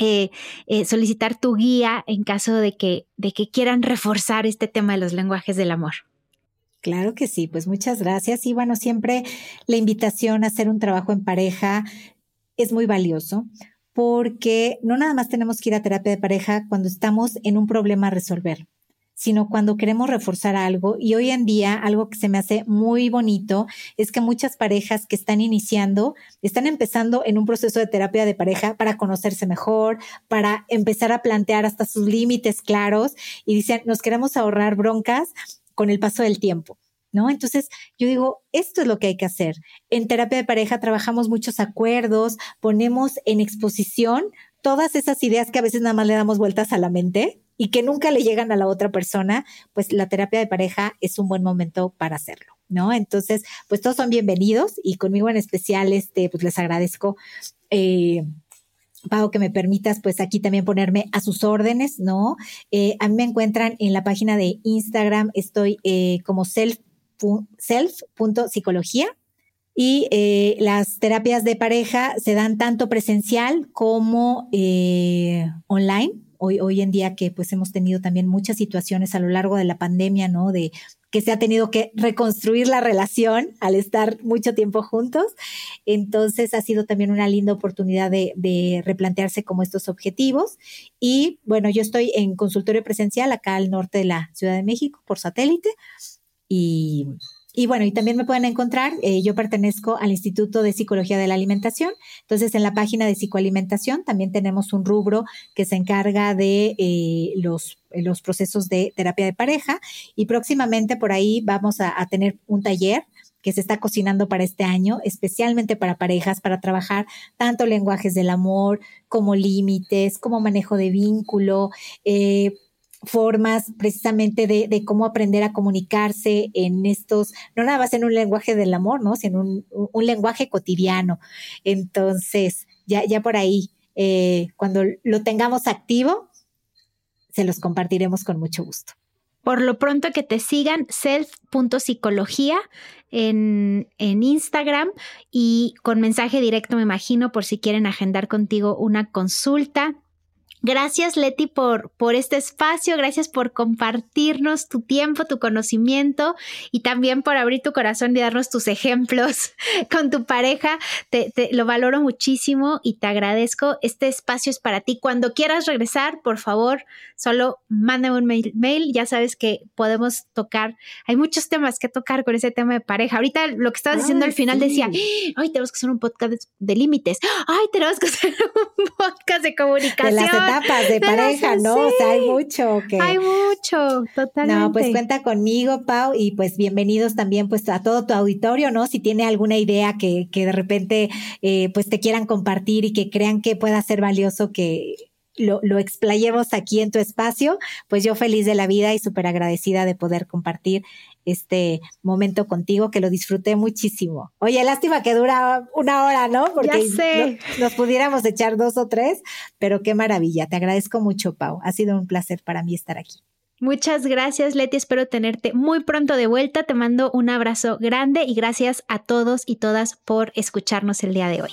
eh, eh, solicitar tu guía en caso de que, de que quieran reforzar este tema de los lenguajes del amor. Claro que sí, pues muchas gracias. Y bueno, siempre la invitación a hacer un trabajo en pareja es muy valioso porque no nada más tenemos que ir a terapia de pareja cuando estamos en un problema a resolver sino cuando queremos reforzar algo. Y hoy en día, algo que se me hace muy bonito es que muchas parejas que están iniciando, están empezando en un proceso de terapia de pareja para conocerse mejor, para empezar a plantear hasta sus límites claros y dicen, nos queremos ahorrar broncas con el paso del tiempo. ¿No? Entonces, yo digo, esto es lo que hay que hacer. En terapia de pareja trabajamos muchos acuerdos, ponemos en exposición todas esas ideas que a veces nada más le damos vueltas a la mente y que nunca le llegan a la otra persona, pues la terapia de pareja es un buen momento para hacerlo, ¿no? Entonces, pues todos son bienvenidos y conmigo en especial, este, pues les agradezco. Eh, Pau, que me permitas, pues aquí también ponerme a sus órdenes, ¿no? Eh, a mí me encuentran en la página de Instagram, estoy eh, como self, self.psicología y eh, las terapias de pareja se dan tanto presencial como online hoy, hoy en día que pues hemos tenido también muchas situaciones a lo largo de la pandemia, ¿no? De que se ha tenido que reconstruir la relación al estar mucho tiempo juntos. Entonces ha sido también una linda oportunidad de, de replantearse como estos objetivos. Y bueno, yo estoy en consultorio presencial acá al norte de la Ciudad de México por satélite. Y y bueno, y también me pueden encontrar, eh, yo pertenezco al Instituto de Psicología de la Alimentación, entonces en la página de psicoalimentación también tenemos un rubro que se encarga de eh, los, los procesos de terapia de pareja. Y próximamente por ahí vamos a, tener un taller que se está cocinando para este año, especialmente para parejas, para trabajar tanto lenguajes del amor como límites, como manejo de vínculo, eh, formas precisamente de, cómo aprender a comunicarse en estos, no nada más en un lenguaje del amor, ¿no? Sino un, un lenguaje cotidiano. Entonces, ya, ya por ahí, eh, cuando lo tengamos activo, se los compartiremos con mucho gusto. Por lo pronto que te sigan self.psicología en, en Instagram y con mensaje directo, me imagino, por si quieren agendar contigo una consulta Gracias, Leti, por, por este espacio. Gracias por compartirnos tu tiempo, tu conocimiento y también por abrir tu corazón y darnos tus ejemplos [laughs] con tu pareja. Te, lo valoro muchísimo y te agradezco. Este espacio es para ti. Cuando quieras regresar, por favor, solo mándame un mail. Ya sabes que podemos tocar. Hay muchos temas que tocar con ese tema de pareja. Ahorita lo que estabas diciendo al final decía, ay, tenemos que hacer un podcast de límites. Ay, tenemos que hacer [laughs] un podcast de comunicación etapas de [laughs] pareja, ¿no? O sea, hay mucho que... Hay mucho, totalmente. No, pues cuenta conmigo, Pau, y pues bienvenidos también pues a todo tu auditorio, ¿no? Si tiene alguna idea que, que de repente eh, pues te quieran compartir y que crean que pueda ser valioso que lo, lo, explayemos aquí en tu espacio, pues yo feliz de la vida y súper agradecida de poder compartir este momento contigo, que lo disfruté muchísimo. Oye, lástima que dura una hora, ¿no? Porque nos pudiéramos echar dos o tres, pero qué maravilla. Te agradezco mucho, Pau. Ha sido un placer para mí estar aquí. Muchas gracias, Leti. Espero tenerte muy pronto de vuelta. Te mando un abrazo grande y gracias a todos y todas por escucharnos el día de hoy.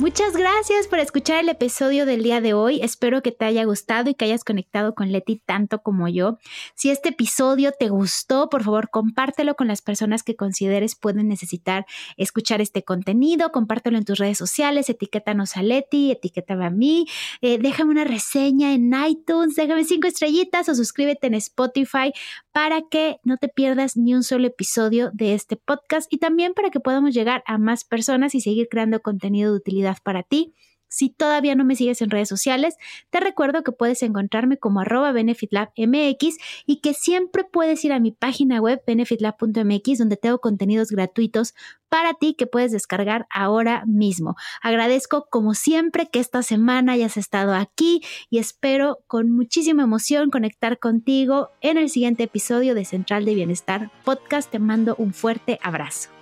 Muchas gracias por escuchar el episodio del día de hoy. Espero que te haya gustado y que hayas conectado con Leti tanto como yo. Si este episodio te gustó, por favor, compártelo con las personas que consideres pueden necesitar escuchar este contenido. Compártelo en tus redes sociales, etiquétanos a Leti, etiquétame a mí. Eh, déjame una reseña en iTunes, déjame cinco estrellitas o suscríbete en Spotify para que no te pierdas ni un solo episodio de este podcast y también para que podamos llegar a más personas y seguir creando contenido de utilidad para ti. Si todavía no me sigues en redes sociales, te recuerdo que puedes encontrarme como arroba benefitlabmx y que siempre puedes ir a mi página web benefitlab.mx donde tengo contenidos gratuitos para ti que puedes descargar ahora mismo. Agradezco como siempre que esta semana hayas estado aquí y espero con muchísima emoción conectar contigo en el siguiente episodio de Central de Bienestar Podcast. Te mando un fuerte abrazo.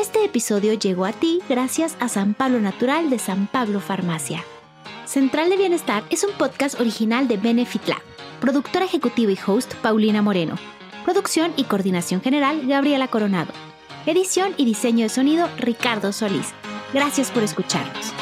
Este episodio llegó a ti gracias a San Pablo Natural de San Pablo Farmacia. Central de Bienestar es un podcast original de Benefit Lab. Productora ejecutiva y host Paulina Moreno. Producción y coordinación general Gabriela Coronado. Edición y diseño de sonido Ricardo Solís. Gracias por escucharnos.